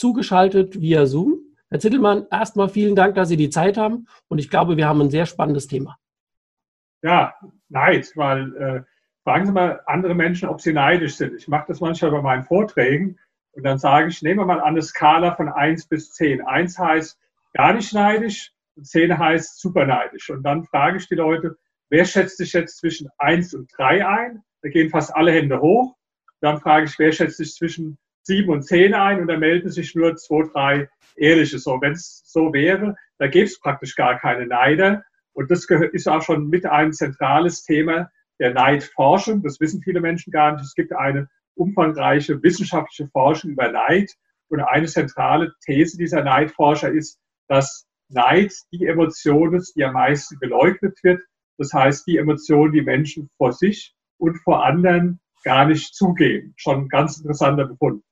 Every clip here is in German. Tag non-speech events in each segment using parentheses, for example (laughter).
zugeschaltet via Zoom. Herr Zittelmann, erstmal vielen Dank, dass Sie die Zeit haben und ich glaube, wir haben ein sehr spannendes Thema. Ja, Neid, weil äh, fragen Sie mal andere Menschen, ob sie neidisch sind. Ich mache das manchmal bei meinen Vorträgen und dann sage ich, nehmen wir mal eine Skala von 1 bis 10. 1 heißt gar nicht neidisch und 10 heißt super neidisch. Und dann frage ich die Leute, wer schätzt sich jetzt zwischen 1 und 3 ein? Da gehen fast alle Hände hoch. Dann frage ich, wer schätzt sich zwischen sieben und zehn ein und da melden sich nur zwei, drei ehrliche. So, wenn es so wäre, da gäbe es praktisch gar keine Neider. Und das ist auch schon mit ein zentrales Thema der Neidforschung. Das wissen viele Menschen gar nicht. Es gibt eine umfangreiche wissenschaftliche Forschung über Neid. Und eine zentrale These dieser Neidforscher ist, dass Neid die Emotion ist, die am meisten geleugnet wird. Das heißt, die Emotion, die Menschen vor sich und vor anderen gar nicht zugeben. Schon ein ganz interessanter Befund.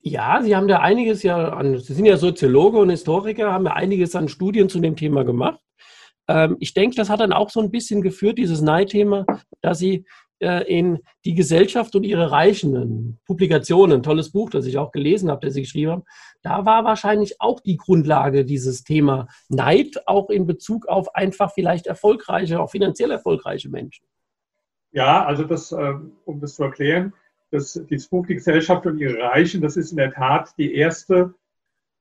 Ja, Sie haben da einiges ja an, Sie sind ja Soziologe und Historiker, haben ja einiges an Studien zu dem Thema gemacht. Ähm, ich denke, das hat dann auch so ein bisschen geführt, dieses Neidthema, dass Sie äh, in die Gesellschaft und ihre Reichen, Publikationen, ein tolles Buch, das ich auch gelesen habe, das Sie geschrieben haben, da war wahrscheinlich auch die Grundlage dieses Thema Neid, auch in Bezug auf einfach vielleicht erfolgreiche, auch finanziell erfolgreiche Menschen. Ja, also das, äh, um das zu erklären, das, Die Gesellschaft und ihre Reichen, das ist in der Tat die erste,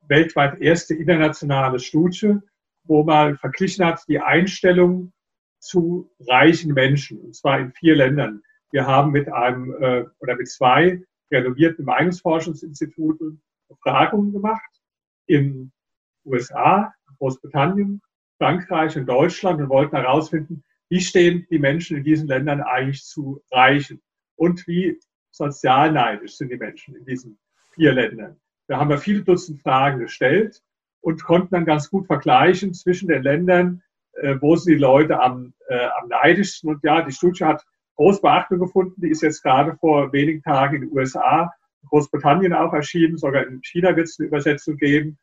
weltweit erste internationale Studie, wo man verglichen hat die Einstellung zu reichen Menschen, und zwar in vier Ländern. Wir haben mit einem äh, oder mit zwei renommierten Meinungsforschungsinstituten Befragungen gemacht in USA, Großbritannien, Frankreich und Deutschland und wollten herausfinden, wie stehen die Menschen in diesen Ländern eigentlich zu Reichen und wie sozial neidisch sind die Menschen in diesen vier Ländern. Da haben wir viele Dutzend Fragen gestellt und konnten dann ganz gut vergleichen zwischen den Ländern, äh, wo sind die Leute am, äh, am neidischsten. Und ja, die Studie hat große Beachtung gefunden. Die ist jetzt gerade vor wenigen Tagen in den USA, Großbritannien auch erschienen. Sogar in China wird es eine Übersetzung geben.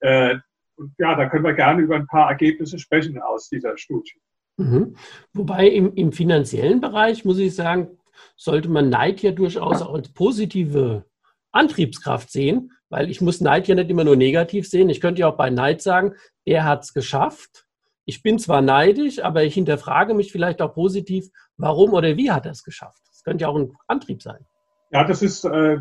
Äh, und ja, da können wir gerne über ein paar Ergebnisse sprechen aus dieser Studie. Mhm. Wobei im, im finanziellen Bereich, muss ich sagen, sollte man Neid ja durchaus auch als positive Antriebskraft sehen, weil ich muss Neid ja nicht immer nur negativ sehen. Ich könnte ja auch bei Neid sagen, er hat es geschafft. Ich bin zwar neidisch, aber ich hinterfrage mich vielleicht auch positiv, warum oder wie hat er es geschafft. Das könnte ja auch ein Antrieb sein. Ja, das ist, äh,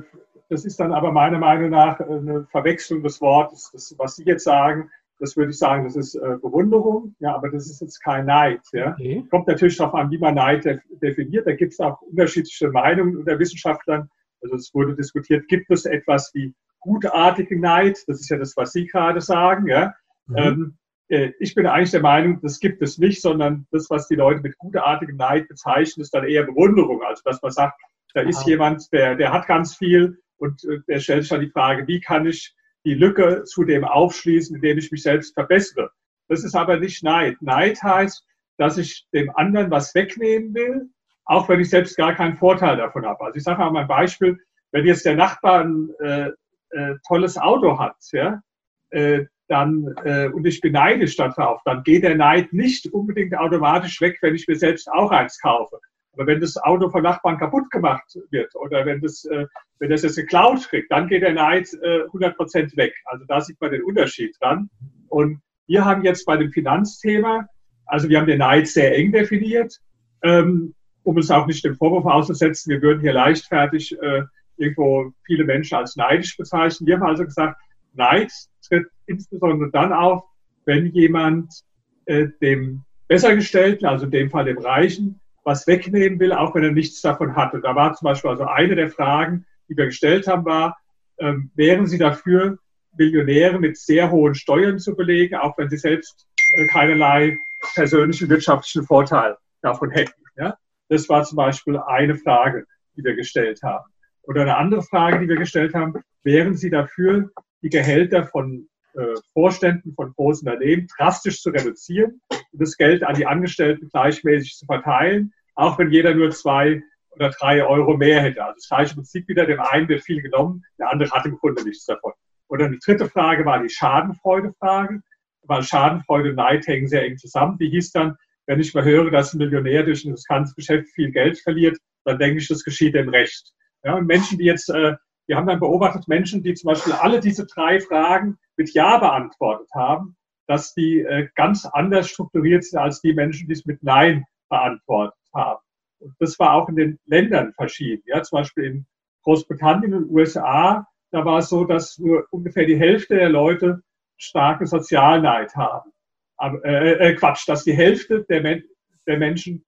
das ist dann aber meiner Meinung nach eine Verwechslung des Wortes. Das, was Sie jetzt sagen, das würde ich sagen, das ist äh, Bewunderung, ja, aber das ist jetzt kein Neid. Ja. Okay. Kommt natürlich darauf an, wie man Neid def definiert. Da gibt es auch unterschiedliche Meinungen unter Wissenschaftlern. Also es wurde diskutiert, gibt es etwas wie gutartigen Neid? Das ist ja das, was Sie gerade sagen. Ja. Mhm. Ähm, äh, ich bin eigentlich der Meinung, das gibt es nicht, sondern das, was die Leute mit gutartigem Neid bezeichnen, ist dann eher Bewunderung. Also dass man sagt, da ist wow. jemand, der, der hat ganz viel und äh, der stellt sich dann die Frage, wie kann ich die Lücke zu dem aufschließen, indem ich mich selbst verbessere. Das ist aber nicht Neid. Neid heißt, dass ich dem anderen was wegnehmen will, auch wenn ich selbst gar keinen Vorteil davon habe. Also ich sage mal ein Beispiel, wenn jetzt der Nachbar ein äh, äh, tolles Auto hat, ja, äh, dann, äh, und ich beneide statt darauf, dann geht der Neid nicht unbedingt automatisch weg, wenn ich mir selbst auch eins kaufe. Aber wenn das Auto von Nachbarn kaputt gemacht wird oder wenn das, äh, wenn das jetzt geklaut kriegt, dann geht der Neid äh, 100 Prozent weg. Also da sieht man den Unterschied dran. Und wir haben jetzt bei dem Finanzthema, also wir haben den Neid sehr eng definiert, ähm, um es auch nicht dem Vorwurf auszusetzen, wir würden hier leichtfertig äh, irgendwo viele Menschen als neidisch bezeichnen. Wir haben also gesagt, Neid tritt insbesondere dann auf, wenn jemand äh, dem Bessergestellten, also in dem Fall dem Reichen, was wegnehmen will, auch wenn er nichts davon hat. Und da war zum Beispiel also eine der Fragen, die wir gestellt haben, war, ähm, wären Sie dafür, Millionäre mit sehr hohen Steuern zu belegen, auch wenn sie selbst äh, keinerlei persönlichen wirtschaftlichen Vorteil davon hätten. Ja? Das war zum Beispiel eine Frage, die wir gestellt haben. Oder eine andere Frage, die wir gestellt haben, wären Sie dafür, die Gehälter von Vorständen von großen Unternehmen drastisch zu reduzieren und das Geld an die Angestellten gleichmäßig zu verteilen, auch wenn jeder nur zwei oder drei Euro mehr hätte. Also das gleiche Prinzip wieder, dem einen wird viel genommen, der andere hat im Grunde nichts davon. Und dann die dritte Frage war die Schadenfreude-Frage, weil Schadenfreude und Neid hängen sehr eng zusammen. Die hieß dann, wenn ich mal höre, dass ein Millionär durch ein riskantes Geschäft viel Geld verliert, dann denke ich, das geschieht dem Recht. Ja, und Menschen, die jetzt, äh, wir haben dann beobachtet, Menschen, die zum Beispiel alle diese drei Fragen mit Ja beantwortet haben, dass die äh, ganz anders strukturiert sind als die Menschen, die es mit Nein beantwortet haben. Und das war auch in den Ländern verschieden. Ja, zum Beispiel in Großbritannien und USA, da war es so, dass nur ungefähr die Hälfte der Leute starke Sozialneid haben. Aber, äh, äh, Quatsch, dass die Hälfte der, Men der Menschen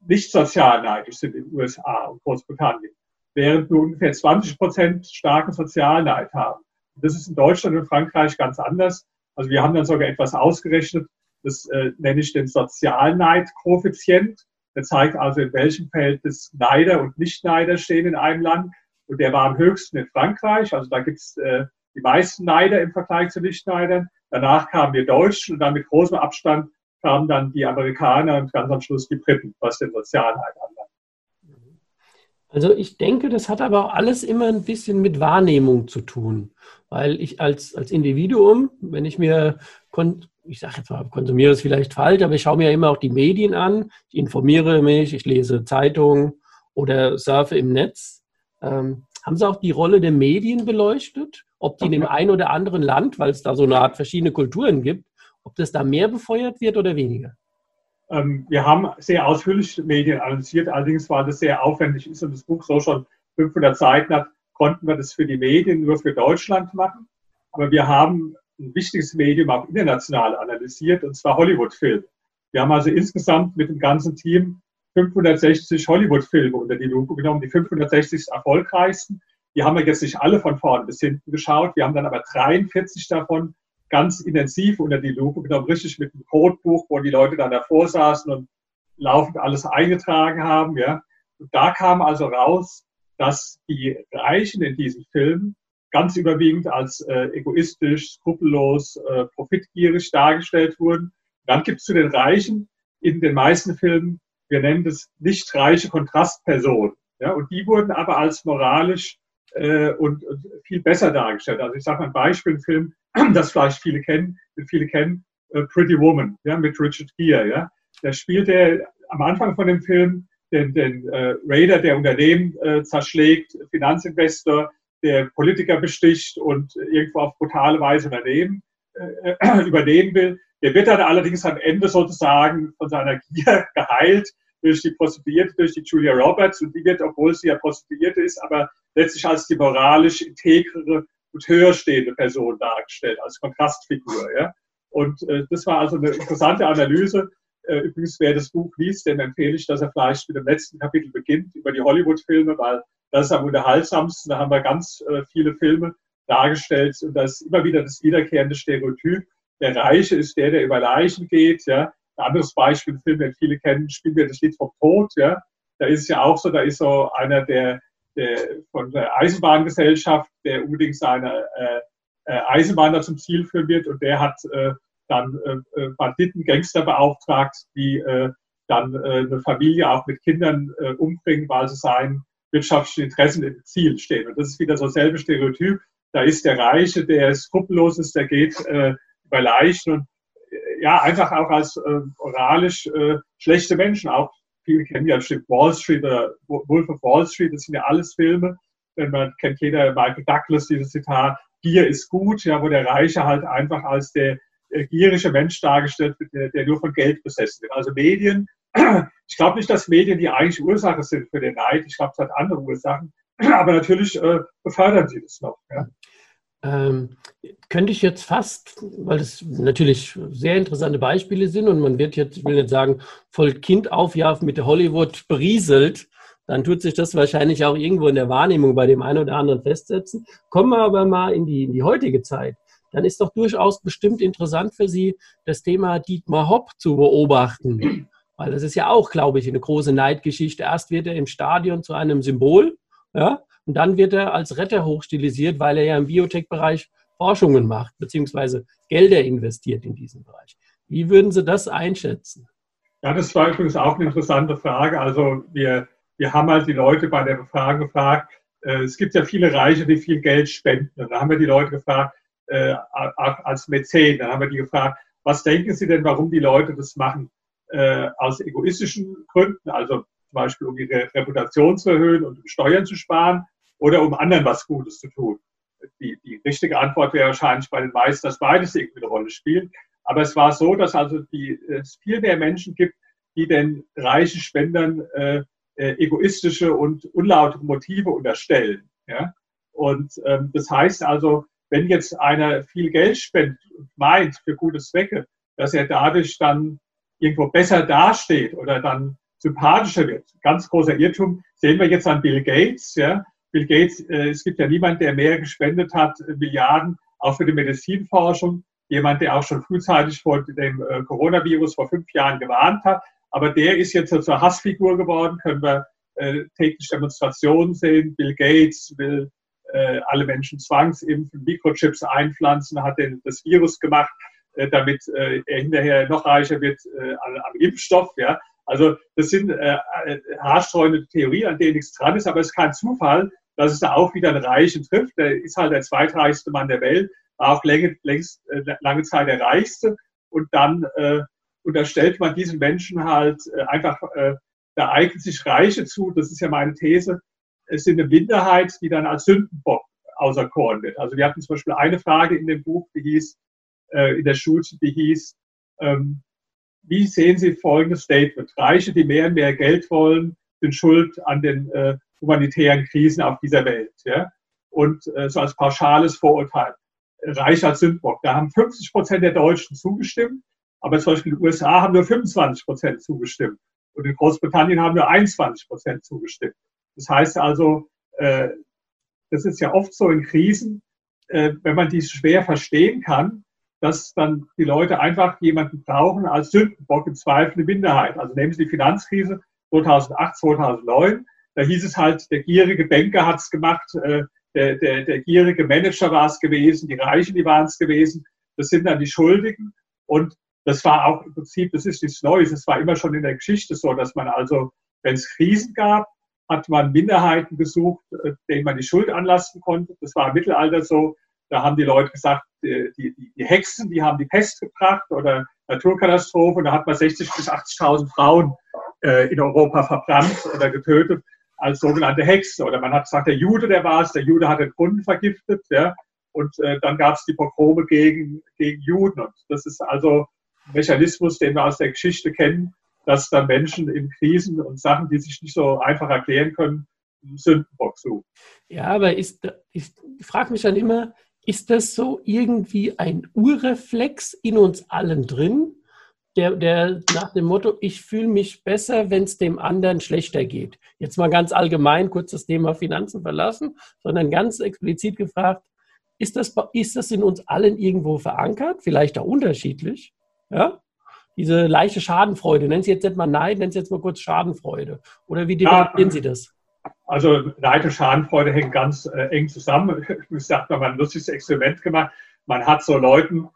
nicht sozialneidisch sind in USA und Großbritannien, während nur ungefähr 20 Prozent starken Sozialneid haben. Das ist in Deutschland und Frankreich ganz anders. Also wir haben dann sogar etwas ausgerechnet, das äh, nenne ich den Sozialneid-Koeffizient. Der zeigt also, in welchem Verhältnis Neider und Nicht-Neider stehen in einem Land. Und der war am höchsten in Frankreich. Also da gibt es äh, die meisten Neider im Vergleich zu Nicht-Neidern. Danach kamen wir Deutschen und dann mit großem Abstand kamen dann die Amerikaner und ganz am Schluss die Briten, was den Sozialneid anlangt. Also ich denke, das hat aber auch alles immer ein bisschen mit Wahrnehmung zu tun. Weil ich als, als Individuum, wenn ich mir, ich sage jetzt mal, konsumiere es vielleicht falsch, aber ich schaue mir ja immer auch die Medien an, ich informiere mich, ich lese Zeitungen oder surfe im Netz. Ähm, haben Sie auch die Rolle der Medien beleuchtet? Ob die in dem einen oder anderen Land, weil es da so eine Art verschiedene Kulturen gibt, ob das da mehr befeuert wird oder weniger? Ähm, wir haben sehr ausführlich Medien analysiert, allerdings war das sehr aufwendig, ist und das Buch so schon 500 Seiten hat, konnten wir das für die Medien nur für Deutschland machen. Aber wir haben ein wichtiges Medium auch international analysiert, und zwar Hollywood-Filme. Wir haben also insgesamt mit dem ganzen Team 560 Hollywood-Filme unter die Lupe genommen, die 560 erfolgreichsten. Die haben wir jetzt nicht alle von vorn bis hinten geschaut. Wir haben dann aber 43 davon ganz intensiv unter die Lupe genommen, richtig mit einem Codebuch, wo die Leute dann davor saßen und laufend alles eingetragen haben. Ja. Und da kam also raus, dass die Reichen in diesem Film ganz überwiegend als äh, egoistisch, skrupellos, äh, profitgierig dargestellt wurden. Dann gibt es zu den Reichen in den meisten Filmen, wir nennen das nicht reiche Kontrastpersonen. Ja, und die wurden aber als moralisch äh, und, und, viel besser dargestellt. Also ich sage mal ein Beispiel, ein Film, (clears throat) das vielleicht viele kennen, viele kennen, äh, Pretty Woman, ja, mit Richard Gere, ja. Da spielt er am Anfang von dem Film den, den äh, Raider, der Unternehmen äh, zerschlägt, Finanzinvestor, der Politiker besticht und irgendwo auf brutale Weise Unternehmen äh, (clears throat) übernehmen will. Der wird dann allerdings am Ende sozusagen von seiner Gier (laughs) geheilt durch die Prostituierte, durch die Julia Roberts. Und die wird, obwohl sie ja Prostituierte ist, aber letztlich als die moralisch integrere und höher stehende Person dargestellt, als Kontrastfigur. Ja? Und äh, das war also eine interessante Analyse äh, übrigens, wer das Buch liest, dem empfehle ich, dass er vielleicht mit dem letzten Kapitel beginnt über die Hollywood-Filme, weil das ist am unterhaltsamsten. Da haben wir ganz äh, viele Filme dargestellt und das ist immer wieder das wiederkehrende Stereotyp. Der Reiche ist der, der über Leichen geht. Ja. Ein anderes Beispiel, ein Film, den viele kennen, spielen wir das Lied vom Tod. Ja. Da ist es ja auch so, da ist so einer der, der von der Eisenbahngesellschaft, der unbedingt seine äh, äh Eisenbahner zum Ziel führen wird und der hat äh, dann äh, äh, Banditen, Gangster beauftragt, die äh, dann äh, eine Familie auch mit Kindern äh, umbringen, weil sie seinen wirtschaftlichen Interessen im Ziel stehen. Und das ist wieder so selbe Stereotyp. Da ist der Reiche, der skrupellos ist, der geht äh, über Leichen und äh, ja, einfach auch als äh, moralisch äh, schlechte Menschen. Auch viele kennen ja bestimmt Wall Street oder Wolf of Wall Street, das sind ja alles Filme. Wenn man kennt jeder Michael Douglas, dieses Zitat, Gier ist gut, ja, wo der Reiche halt einfach als der äh, gierige Mensch dargestellt wird, der, der nur von Geld besessen wird. Also Medien, (clears throat) ich glaube nicht, dass Medien die eigentliche Ursache sind für den Neid. Ich glaube, es hat andere Ursachen. (clears throat) Aber natürlich äh, befördern sie das noch. Ja. Ähm, könnte ich jetzt fast, weil es natürlich sehr interessante Beispiele sind und man wird jetzt, ich will nicht sagen, voll Kind aufjafen mit der Hollywood berieselt, dann tut sich das wahrscheinlich auch irgendwo in der Wahrnehmung bei dem einen oder anderen festsetzen. Kommen wir aber mal in die, in die heutige Zeit dann ist doch durchaus bestimmt interessant für Sie, das Thema Dietmar Hopp zu beobachten. Weil das ist ja auch, glaube ich, eine große Neidgeschichte. Erst wird er im Stadion zu einem Symbol, ja, und dann wird er als Retter hochstilisiert, weil er ja im Biotech-Bereich Forschungen macht, beziehungsweise Gelder investiert in diesen Bereich. Wie würden Sie das einschätzen? Ja, das war übrigens auch eine interessante Frage. Also wir, wir haben halt die Leute bei der Befragung gefragt, äh, es gibt ja viele Reiche, die viel Geld spenden. Und da haben wir die Leute gefragt, äh, als Mäzen, dann haben wir die gefragt, was denken Sie denn, warum die Leute das machen? Äh, aus egoistischen Gründen, also zum Beispiel um ihre Reputation zu erhöhen und um Steuern zu sparen oder um anderen was Gutes zu tun. Die, die richtige Antwort wäre wahrscheinlich bei den meisten, dass beides irgendwie eine Rolle spielt. Aber es war so, dass also die, es viel mehr Menschen gibt, die den reichen Spendern äh, äh, egoistische und unlaute Motive unterstellen. Ja? Und ähm, das heißt also, wenn jetzt einer viel Geld spendet und meint für gute Zwecke, dass er dadurch dann irgendwo besser dasteht oder dann sympathischer wird. Ganz großer Irrtum sehen wir jetzt an Bill Gates. Ja? Bill Gates, äh, es gibt ja niemand, der mehr gespendet hat, äh, Milliarden, auch für die Medizinforschung. Jemand, der auch schon frühzeitig vor dem äh, Coronavirus vor fünf Jahren gewarnt hat. Aber der ist jetzt zur Hassfigur geworden, können wir täglich Demonstrationen sehen. Bill Gates will alle Menschen zwangsimpfen, Mikrochips einpflanzen, hat das Virus gemacht, damit er hinterher noch reicher wird am, Impfstoff. Ja? Also das sind äh, haarstreunende Theorien, an denen nichts dran ist, aber es ist kein Zufall, dass es da auch wieder einen Reichen trifft. Der ist halt der zweitreichste Mann der Welt, war auch längst, längst lange Zeit der reichste. Und dann äh, unterstellt man diesen Menschen halt äh, einfach, äh, da eignet sich Reiche zu, das ist ja meine These, es sind eine Minderheit, die dann als Sündenbock auserkoren wird. Also wir hatten zum Beispiel eine Frage in dem Buch, die hieß, äh, in der Schulze, die hieß, ähm, wie sehen Sie folgendes Statement? Reiche, die mehr und mehr Geld wollen, sind schuld an den äh, humanitären Krisen auf dieser Welt. Ja? Und äh, so als pauschales Vorurteil. Reich als Sündbock. Da haben 50 Prozent der Deutschen zugestimmt, aber zum Beispiel in den USA haben nur 25 Prozent zugestimmt. Und in Großbritannien haben nur 21 Prozent zugestimmt. Das heißt also, äh, das ist ja oft so in Krisen, äh, wenn man dies schwer verstehen kann, dass dann die Leute einfach jemanden brauchen als Sündenbock im Zweifel eine Minderheit. Also nehmen Sie die Finanzkrise 2008, 2009. Da hieß es halt, der gierige Banker hat es gemacht, äh, der, der, der gierige Manager war es gewesen, die Reichen, die waren es gewesen. Das sind dann die Schuldigen. Und das war auch im Prinzip, das ist nichts Neues. Es war immer schon in der Geschichte so, dass man also, wenn es Krisen gab, hat man Minderheiten gesucht, äh, denen man die Schuld anlasten konnte. Das war im Mittelalter so. Da haben die Leute gesagt, die, die, die Hexen, die haben die Pest gebracht oder Naturkatastrophe. Und da hat man 60.000 bis 80.000 Frauen äh, in Europa verbrannt oder getötet als sogenannte Hexen. Oder man hat gesagt, der Jude, der war es, der Jude hat den Brunnen vergiftet. Ja? Und äh, dann gab es die Pogrome gegen, gegen Juden. Und das ist also ein Mechanismus, den wir aus der Geschichte kennen, dass dann Menschen in Krisen und Sachen, die sich nicht so einfach erklären können, Sündenbock suchen. Ja, aber ist, ich frage mich dann immer, ist das so irgendwie ein Urreflex in uns allen drin, der, der nach dem Motto, ich fühle mich besser, wenn es dem anderen schlechter geht? Jetzt mal ganz allgemein kurz das Thema Finanzen verlassen, sondern ganz explizit gefragt, ist das, ist das in uns allen irgendwo verankert? Vielleicht auch unterschiedlich? Ja? Diese leichte Schadenfreude, nennen Sie jetzt nicht mal Neid, nennen Sie jetzt mal kurz Schadenfreude. Oder wie definieren ja, Sie das? Also Neid und Schadenfreude hängen ganz äh, eng zusammen. (laughs) Ich sage mal, ein lustiges Experiment gemacht. Man hat so Leuten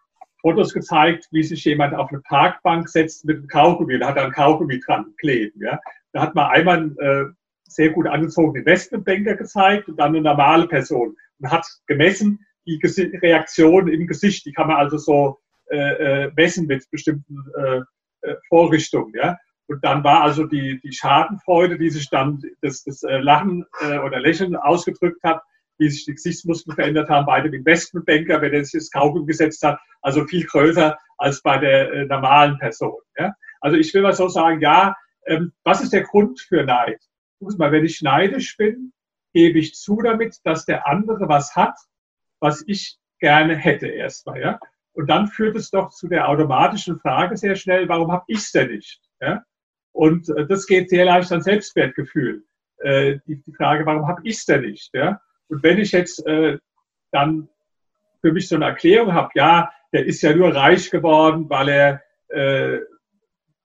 Fotos gezeigt, wie sich jemand auf eine Parkbank setzt mit einem Kaugummi. Da hat er ein Kaugummi dran kleben. Ja. Da hat man einmal einen äh, sehr gut angezogenen Investmentbanker gezeigt und dann eine normale Person. Und hat gemessen, die Reaktion im Gesicht, die kann man also so äh, äh, messen mit bestimmten äh, äh, Vorrichtungen. Ja? Und dann war also die, die Schadenfreude, die sich dann das, das äh, Lachen äh, oder Lächeln ausgedrückt hat, wie sich die Gesichtsmuskeln verändert haben bei dem Investmentbanker, wenn er sich das Kaugummi gesetzt hat, also viel größer als bei der äh, normalen Person. Ja? Also ich will mal so sagen, ja, ähm, was ist der Grund für Neid? Mal, wenn ich neidisch bin, gebe ich zu damit, dass der andere was hat, was ich gerne hätte erstmal. Ja? Und dann führt es doch zu der automatischen Frage sehr schnell, warum habe ich es denn nicht? Ja? Und äh, das geht sehr leicht an Selbstwertgefühl. Äh, die, die, Frage, warum habe ich es denn nicht? Ja? Und wenn ich jetzt äh, dann für mich so eine Erklärung habe, ja, der ist ja nur reich geworden, weil er, äh,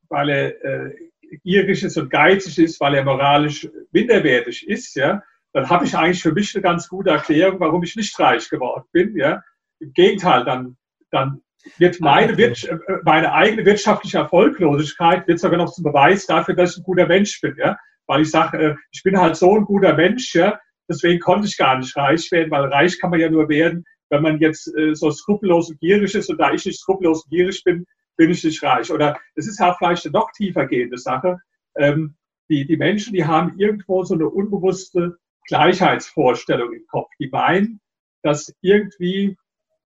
weil er äh, gierig ist und geizig ist, weil er moralisch minderwertig ist, ja, dann habe ich eigentlich für mich eine ganz gute Erklärung, warum ich nicht reich geworden bin, ja im Gegenteil, dann, dann wird meine, äh, meine eigene wirtschaftliche Erfolglosigkeit wird sogar noch zum Beweis dafür, dass ich ein guter Mensch bin, ja. Weil ich sage, äh, ich bin halt so ein guter Mensch, ja, deswegen konnte ich gar nicht reich werden, weil reich kann man ja nur werden, wenn man jetzt äh, so skrupellos und gierig ist und da ich nicht skrupellos und gierig bin, bin ich nicht reich. Oder es ist auch vielleicht eine noch tiefer gehende Sache. Ähm, die, die Menschen, die haben irgendwo so eine unbewusste Gleichheitsvorstellung im Kopf. Die meinen, dass irgendwie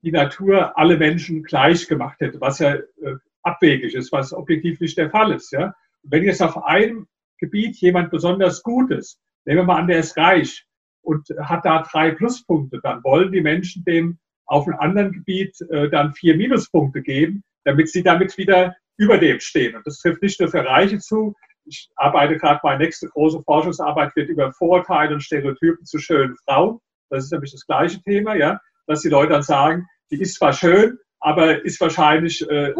die Natur alle Menschen gleich gemacht hätte, was ja äh, abwegig ist, was objektiv nicht der Fall ist. Ja? Und wenn jetzt auf einem Gebiet jemand besonders gut ist, nehmen wir mal an, der ist reich und hat da drei Pluspunkte, dann wollen die Menschen dem auf einem anderen Gebiet äh, dann vier Minuspunkte geben, damit sie damit wieder über dem stehen. Und das trifft nicht nur für Reiche zu. Ich arbeite gerade, meine nächste große Forschungsarbeit wird über Vorurteile und Stereotypen zu schönen Frauen. Das ist nämlich das gleiche Thema, ja, dass die Leute dann sagen, die ist zwar schön, aber ist wahrscheinlich äh,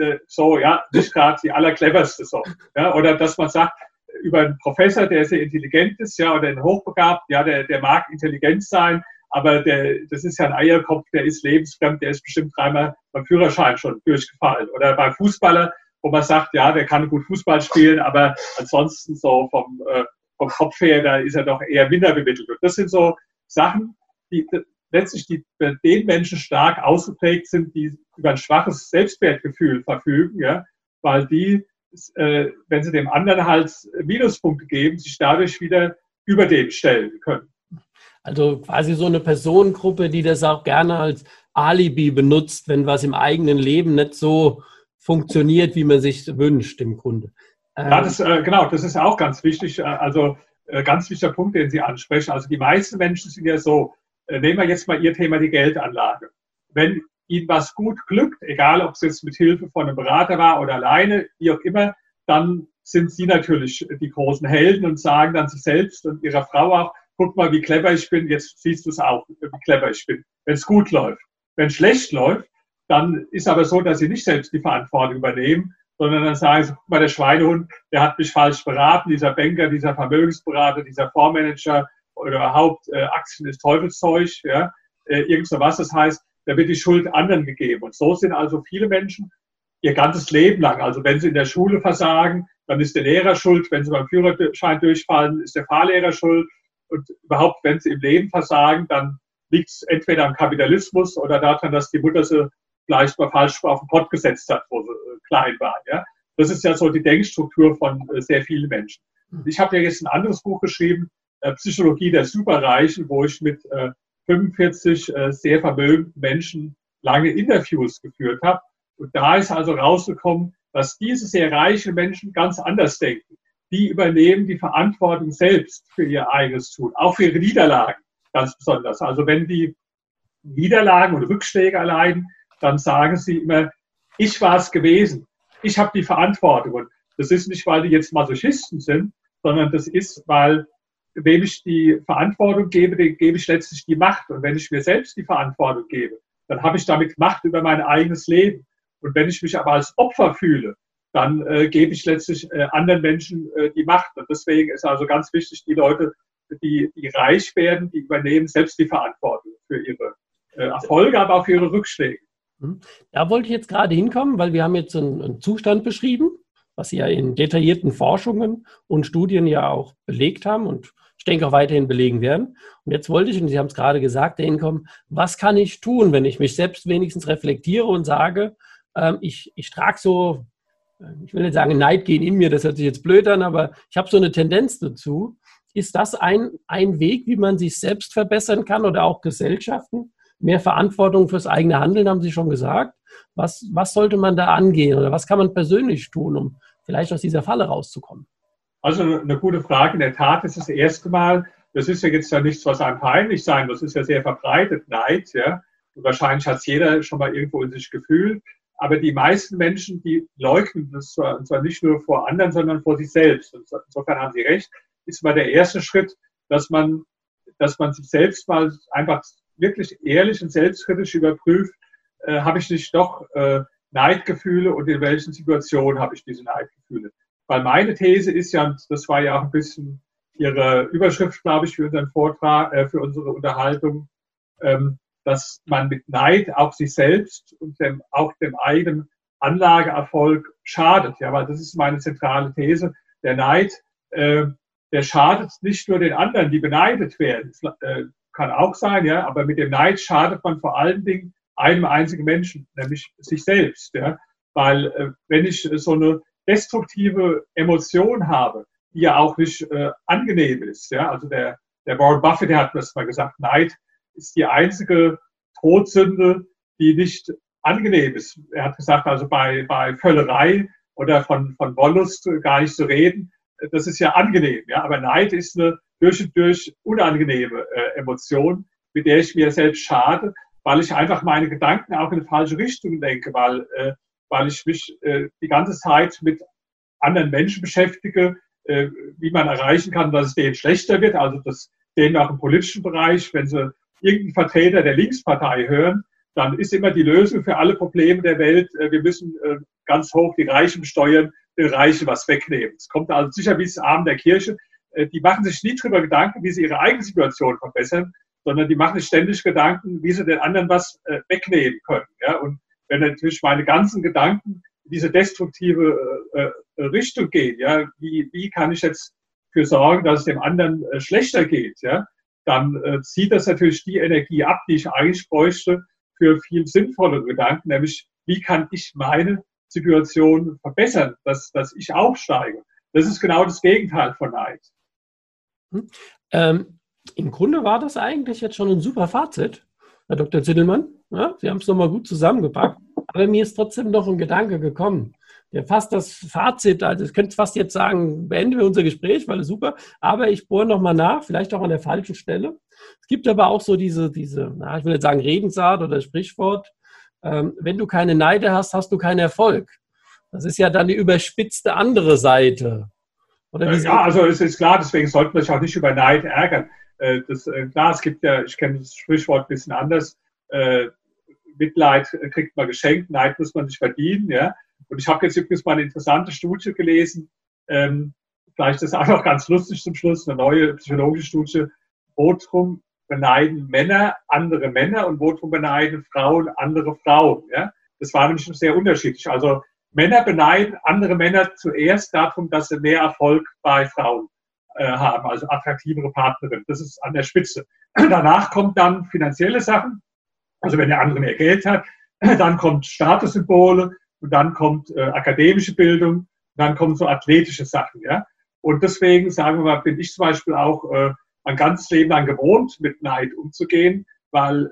äh, so, ja, nicht gerade die allercleverste so. Ja, oder dass man sagt, über einen Professor, der sehr intelligent ist, ja, oder einen Hochbegabt, ja, der, der mag intelligent sein, aber der, das ist ja ein Eierkopf, der ist lebensfremd, der ist bestimmt dreimal beim Führerschein schon durchgefallen. Oder beim Fußballer, wo man sagt, ja, der kann gut Fußball spielen, aber ansonsten so vom, äh, vom Kopf her, da ist er doch eher minder bemittelt. Und das sind so Sachen, die letztlich die bei den Menschen stark ausgeprägt sind, die über ein schwaches Selbstwertgefühl verfügen, ja, weil die, äh, wenn sie dem anderen halt Minuspunkte geben, sich dadurch wieder über den stellen können. Also quasi so eine Personengruppe, die das auch gerne als Alibi benutzt, wenn was im eigenen Leben nicht so funktioniert, wie man sich wünscht im Grunde. Ja, das, äh, genau, das ist auch ganz wichtig. Äh, also äh, ganz wichtiger Punkt, den Sie ansprechen. Also die meisten Menschen sind ja so, äh, nehmen wir jetzt mal Ihr Thema die Geldanlage. Wenn Ihnen was gut glückt, egal ob es jetzt mit Hilfe von einem Berater war oder alleine, wie auch immer, dann sind Sie natürlich die großen Helden und sagen dann sich selbst und Ihrer Frau auch, guck mal, wie clever ich bin, jetzt siehst du es auch, wie clever ich bin, wenn es gut läuft. Wenn es schlecht läuft, dann ist aber so, dass Sie nicht selbst die Verantwortung übernehmen, sondern dann sagen Sie, guck mal, der Schweinehund, der hat mich falsch beraten, dieser Banker, dieser Vermögensberater, dieser Fondsmanager, oder überhaupt äh, Aktien ist Teufelszeug, ja, äh, irgend so was. Das heißt, da wird die Schuld anderen gegeben. Und so sind also viele Menschen ihr ganzes Leben lang. Also wenn sie in der Schule versagen, dann ist der Lehrer schuld. Wenn sie beim Führerschein durchfallen, ist der Fahrlehrer schuld. Und überhaupt, wenn sie im Leben versagen, dann liegt es entweder am Kapitalismus oder daran, dass die Mutter sie vielleicht mal falsch auf den Pott gesetzt hat, wo sie äh, klein waren. Ja? Das ist ja so die Denkstruktur von äh, sehr vielen Menschen. Ich habe ja jetzt ein anderes Buch geschrieben, äh, Psychologie der Superreichen, wo ich mit 45 äh, sehr vermögenden Menschen lange Interviews geführt habe. Und da ist also rausgekommen, dass diese sehr reichen Menschen ganz anders denken. Die übernehmen die Verantwortung selbst für ihr eigenes Tun, auch für ihre Niederlagen ganz besonders. Also wenn die Niederlagen und Rückschläge erleiden, dann sagen sie immer, ich war es gewesen, ich habe die Verantwortung. Und das ist nicht, weil die jetzt Masochisten sind, sondern das ist, weil wem ich die Verantwortung gebe, dem gebe ich letztlich die Macht. Und wenn ich mir selbst die Verantwortung gebe, dann habe ich damit Macht über mein eigenes Leben. Und wenn ich mich aber als Opfer fühle, dann äh, gebe ich letztlich äh, anderen Menschen äh, die Macht. Und deswegen ist also ganz wichtig, die Leute, die, die reich werden, die übernehmen selbst die Verantwortung für ihre äh, Erfolge, aber auch für ihre Rückschläge. Mhm. Da wollte ich jetzt gerade hinkommen, weil wir haben jetzt einen, einen Zustand beschrieben, was Sie ja in detaillierten Forschungen und Studien ja auch belegt haben und ich denke auch weiterhin belegen werden. Und jetzt wollte ich, und Sie haben es gerade gesagt, dahin kommen, was kann ich tun, wenn ich mich selbst wenigstens reflektiere und sage, ähm, ich, ich trage so, äh, ich will nicht sagen, Neid gehen in mir, das hört sich jetzt blöd an, aber ich habe so eine Tendenz dazu. Ist das ein, ein Weg, wie man sich selbst verbessern kann oder auch Gesellschaften? Mehr Verantwortung fürs eigene Handeln, haben Sie schon gesagt. Was, was sollte man da angehen oder was kann man persönlich tun, um vielleicht aus dieser Falle rauszukommen? Also eine gute Frage. In der Tat ist das erste Mal, das ist ja jetzt ja nichts, was einem peinlich sein, das ist ja sehr verbreitet, Neid, ja. Und wahrscheinlich hat es jeder schon mal irgendwo in sich gefühlt. Aber die meisten Menschen, die leugnen das zwar, und zwar nicht nur vor anderen, sondern vor sich selbst. Und insofern haben Sie recht, ist mal der erste Schritt, dass man, dass man sich selbst mal einfach wirklich ehrlich und selbstkritisch überprüft, äh, habe ich nicht doch äh, Neidgefühle und in welchen Situationen habe ich diese Neidgefühle. Weil meine These ist ja, das war ja auch ein bisschen Ihre Überschrift, glaube ich, für unseren Vortrag, äh, für unsere Unterhaltung, ähm, dass man mit Neid auch sich selbst und dem, auch dem eigenen Anlageerfolg schadet. Ja, weil das ist meine zentrale These. Der Neid, äh, der schadet nicht nur den anderen, die beneidet werden. Das, äh, kann auch sein, ja, aber mit dem Neid schadet man vor allen Dingen einem einzigen Menschen, nämlich sich selbst. Ja, weil äh, wenn ich so eine destruktive Emotion habe, die ja auch nicht äh, angenehm ist, ja, also der, der Warren Buffett, der hat das mal gesagt, Neid ist die einzige Todsünde, die nicht angenehm ist. Er hat gesagt, also bei, bei Völlerei oder von, von Wollust gar nicht zu reden, das ist ja angenehm, ja, aber Neid ist eine durch und durch unangenehme äh, Emotion, mit der ich mir selbst schade, weil ich einfach meine Gedanken auch in die falsche Richtung denke, weil, äh, weil ich mich äh, die ganze Zeit mit anderen Menschen beschäftige, äh, wie man erreichen kann, dass es denen schlechter wird. Also das wir auch im politischen Bereich, wenn sie irgendeinen Vertreter der Linkspartei hören, dann ist immer die Lösung für alle Probleme der Welt, äh, wir müssen äh, ganz hoch die Reichen steuern, den Reichen was wegnehmen. Es kommt also sicher wie das Arm der Kirche. Äh, die machen sich nie darüber Gedanken, wie sie ihre eigene Situation verbessern, sondern die machen sich ständig Gedanken, wie sie den anderen was wegnehmen können. Ja? Und wenn natürlich meine ganzen Gedanken in diese destruktive Richtung gehen, ja, wie, wie kann ich jetzt für sorgen, dass es dem anderen schlechter geht, ja, dann zieht das natürlich die Energie ab, die ich eigentlich bräuchte, für viel sinnvollere Gedanken, nämlich wie kann ich meine Situation verbessern, dass, dass ich aufsteige. Das ist genau das Gegenteil von Neid. Hm. Ähm, Im Grunde war das eigentlich jetzt schon ein super Fazit, Herr Dr. Zittelmann. Ja, Sie haben es nochmal gut zusammengepackt. Aber mir ist trotzdem noch ein Gedanke gekommen. Der fasst das Fazit, also ich könnte fast jetzt sagen, beenden wir unser Gespräch, weil es super, aber ich bohre nochmal nach, vielleicht auch an der falschen Stelle. Es gibt aber auch so diese, diese na, ich will jetzt sagen Redensart oder Sprichwort, ähm, wenn du keine Neide hast, hast du keinen Erfolg. Das ist ja dann die überspitzte andere Seite. Oder ja, also es ist klar, deswegen sollte man sich auch nicht über Neid ärgern. Äh, das, äh, klar, es gibt ja, ich kenne das Sprichwort ein bisschen anders, äh, Mitleid kriegt man geschenkt, Neid muss man nicht verdienen. Ja? Und ich habe jetzt übrigens mal eine interessante Studie gelesen, ähm, vielleicht ist auch noch ganz lustig zum Schluss, eine neue psychologische Studie, Worum beneiden Männer andere Männer und worum beneiden Frauen andere Frauen. Ja? Das war nämlich sehr unterschiedlich. Also Männer beneiden andere Männer zuerst darum, dass sie mehr Erfolg bei Frauen äh, haben, also attraktivere Partnerin. Das ist an der Spitze. (clears throat) Danach kommt dann finanzielle Sachen, also wenn der andere mehr Geld hat, (clears throat) dann kommt Statussymbole und dann kommt äh, akademische Bildung, dann kommen so athletische Sachen. Ja? Und deswegen, sagen wir mal, bin ich zum Beispiel auch äh, mein ganzes Leben lang gewohnt, mit Neid umzugehen, weil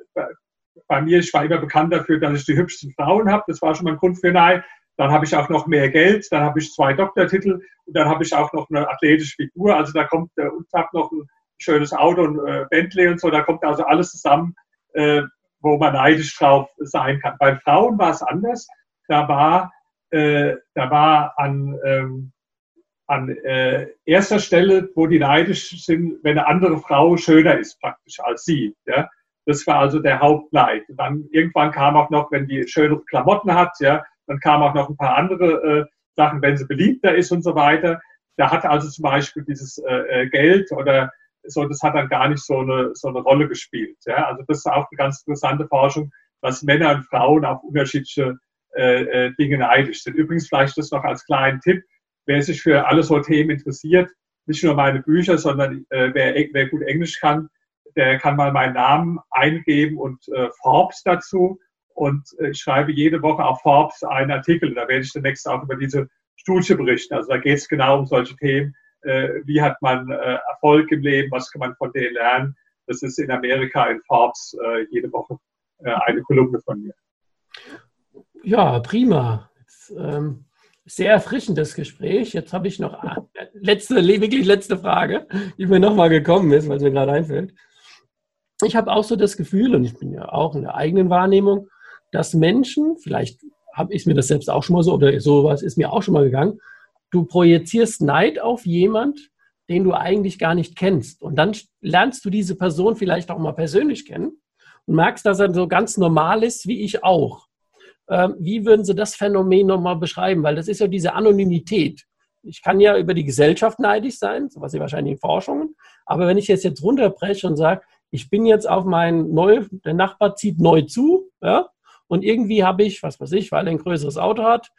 bei mir, ich war immer bekannt dafür, dass ich die hübschesten Frauen habe. Das war schon mal ein Grund für Neid. Dann habe ich auch noch mehr Geld, dann habe ich zwei Doktortitel und dann habe ich auch noch eine athletische Figur. Also da kommt äh, und habe noch ein schönes Auto und äh, Bentley und so. Da kommt also alles zusammen, äh, wo man neidisch drauf sein kann. Bei Frauen war es anders. Da war, äh, da war an ähm, an äh, erster Stelle, wo die neidisch sind, wenn eine andere Frau schöner ist praktisch als sie. Ja? Das war also der Hauptneid. dann irgendwann kam auch noch, wenn die schöne Klamotten hat, ja, dann kamen auch noch ein paar andere äh, Sachen, wenn sie beliebter ist und so weiter. Da hat also zum Beispiel dieses äh, äh, Geld oder so, das hat dann gar nicht so eine, so eine Rolle gespielt. Ja? Also das ist auch eine ganz interessante Forschung, dass Männer und Frauen auf unterschiedliche äh, äh Dinge neidisch sind. Übrigens vielleicht das noch als kleinen Tipp wer sich für alle so Themen interessiert, nicht nur meine Bücher, sondern äh, wer, wer, gut Englisch kann, der kann mal meinen Namen eingeben und äh, Forbes dazu. Und äh, ich schreibe jede Woche auf Forbes einen Artikel. Da werde ich demnächst auch über diese Studie berichten. Also da geht es genau um solche Themen. Äh, wie hat man äh, Erfolg im Leben? Was kann man von denen lernen? Das ist in Amerika in Forbes äh, jede Woche eine Kolumne von mir. Ja, prima. Jetzt, ähm sehr erfrischendes Gespräch. Jetzt habe ich noch letzte, wirklich letzte Frage, die mir nochmal gekommen ist, weil es mir gerade einfällt. Ich habe auch so das Gefühl, und ich bin ja auch in der eigenen Wahrnehmung, dass Menschen, vielleicht habe ich mir das selbst auch schon mal so, oder sowas ist mir auch schon mal gegangen, du projizierst Neid auf jemand, den du eigentlich gar nicht kennst. Und dann lernst du diese Person vielleicht auch mal persönlich kennen und merkst, dass er so ganz normal ist, wie ich auch. Ähm, wie würden Sie das Phänomen nochmal beschreiben? Weil das ist ja diese Anonymität. Ich kann ja über die Gesellschaft neidisch sein, so was Sie wahrscheinlich in Forschungen, aber wenn ich jetzt jetzt runterbreche und sage, ich bin jetzt auf mein neu, der Nachbar zieht neu zu, ja, und irgendwie habe ich, was weiß ich, weil er ein größeres Auto hat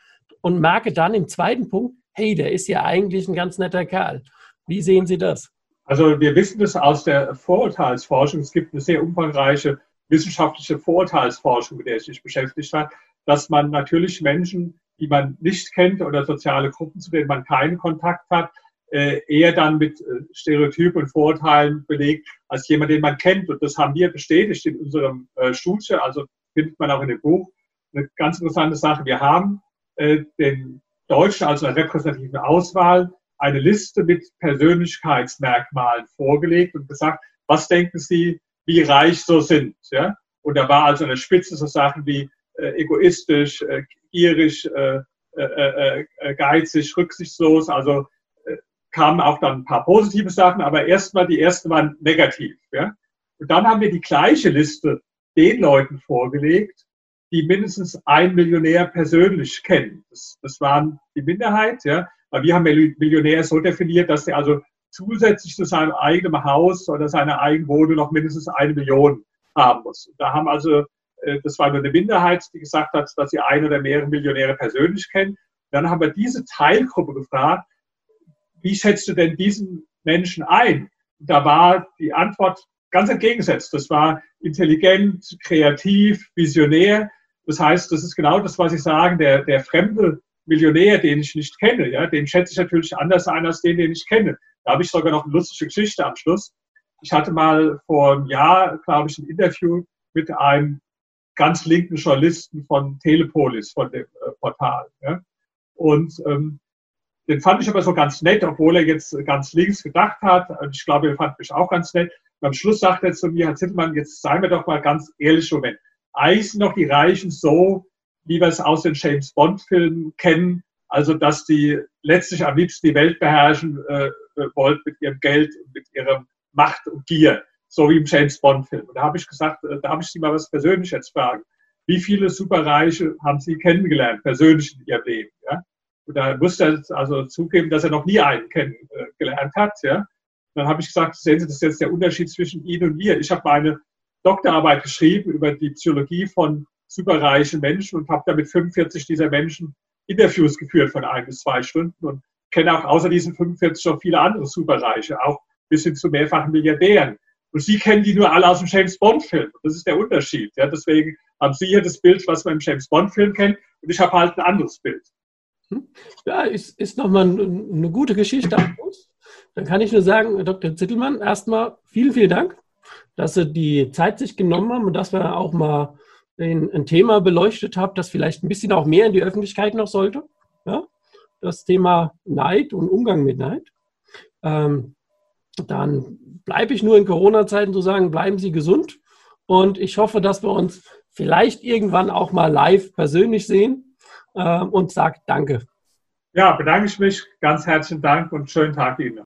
und merke dann im zweiten Punkt, hey, der ist ja eigentlich ein ganz netter Kerl. Wie sehen Sie das? Also wir wissen das aus der Vorurteilsforschung. Es gibt eine sehr umfangreiche wissenschaftliche Vorurteilsforschung, mit der ich mich beschäftigt habe, dass man natürlich Menschen, die man nicht kennt oder soziale Gruppen, zu denen man keinen Kontakt hat, äh, eher dann mit äh, Stereotypen und Vorurteilen belegt, als jemand, den man kennt. Und das haben wir bestätigt in unserem äh, Studie, also findet man auch in dem Buch. Eine ganz interessante Sache. Wir haben den Deutschen, also eine repräsentative Auswahl, eine Liste mit Persönlichkeitsmerkmalen vorgelegt und gesagt, was denken Sie, wie reich so sind? Ja? Und da war also eine Spitze so Sachen wie äh, egoistisch, äh, gierig, äh, geizig, rücksichtslos, also kamen auch dann ein paar positive Sachen, aber erstmal die ersten waren negativ. Ja? Und dann haben wir die gleiche Liste den Leuten vorgelegt, die mindestens ein Millionär persönlich kennen. Das, das waren die Minderheit, ja. Aber wir haben Millionär so definiert, dass er also zusätzlich zu seinem eigenen Haus oder seiner eigenen Wohnung noch mindestens eine Million haben muss. Da haben also, äh, das war nur eine Minderheit, die gesagt hat, dass sie ein oder mehrere Millionäre persönlich kennen. Dann haben wir diese Teilgruppe gefragt, wie schätzt du denn diesen Menschen ein? Da war die Antwort ganz entgegengesetzt. Das war intelligent, kreativ, visionär. Das heißt, das ist genau das, was ich sage, der, der fremde Millionär, den ich nicht kenne, ja, den schätze ich natürlich anders ein als den, den ich kenne. Da habe ich sogar noch eine lustige Geschichte am Schluss. Ich hatte mal vor einem Jahr, glaube ich, ein Interview mit einem ganz linken Journalisten von Telepolis, von dem äh, Portal. Ja. Und ähm, den fand ich aber so ganz nett, obwohl er jetzt ganz links gedacht hat. Ich glaube, er fand mich auch ganz nett. Und am Schluss sagt er zu mir, Herr Zittelmann, jetzt seien wir doch mal ganz ehrlich, Moment. Sind doch die Reichen so, wie wir es aus den James Bond-Filmen kennen, also dass die letztlich am liebsten die Welt beherrschen äh, wollen mit ihrem Geld und mit ihrer Macht und Gier, so wie im James Bond-Film. Und da habe ich gesagt, äh, da habe ich Sie mal was persönlich jetzt fragen. Wie viele Superreiche haben Sie kennengelernt, persönlich in Ihrem Leben? Ja? Und da musste er also zugeben, dass er noch nie einen kennengelernt hat. Ja? Dann habe ich gesagt, sehen Sie, das ist jetzt der Unterschied zwischen Ihnen und mir. Ich habe meine Doktorarbeit geschrieben über die Psychologie von superreichen Menschen und habe da mit 45 dieser Menschen Interviews geführt von ein bis zwei Stunden und kenne auch außer diesen 45 noch viele andere Superreiche, auch bis hin zu mehrfachen Milliardären. Und Sie kennen die nur alle aus dem James Bond-Film. Das ist der Unterschied. Ja, deswegen haben Sie hier das Bild, was man im James Bond-Film kennt, und ich habe halt ein anderes Bild. Hm? Ja, ist, ist nochmal eine gute Geschichte Dann kann ich nur sagen, Dr. Zittelmann, erstmal vielen, vielen Dank, dass Sie die Zeit sich genommen haben und dass wir auch mal ein, ein Thema beleuchtet haben, das vielleicht ein bisschen auch mehr in die Öffentlichkeit noch sollte. Ja? Das Thema Neid und Umgang mit Neid. Ähm, dann bleibe ich nur in Corona-Zeiten zu sagen, bleiben Sie gesund. Und ich hoffe, dass wir uns vielleicht irgendwann auch mal live persönlich sehen äh, und sagt Danke. Ja, bedanke ich mich. Ganz herzlichen Dank und schönen Tag Ihnen.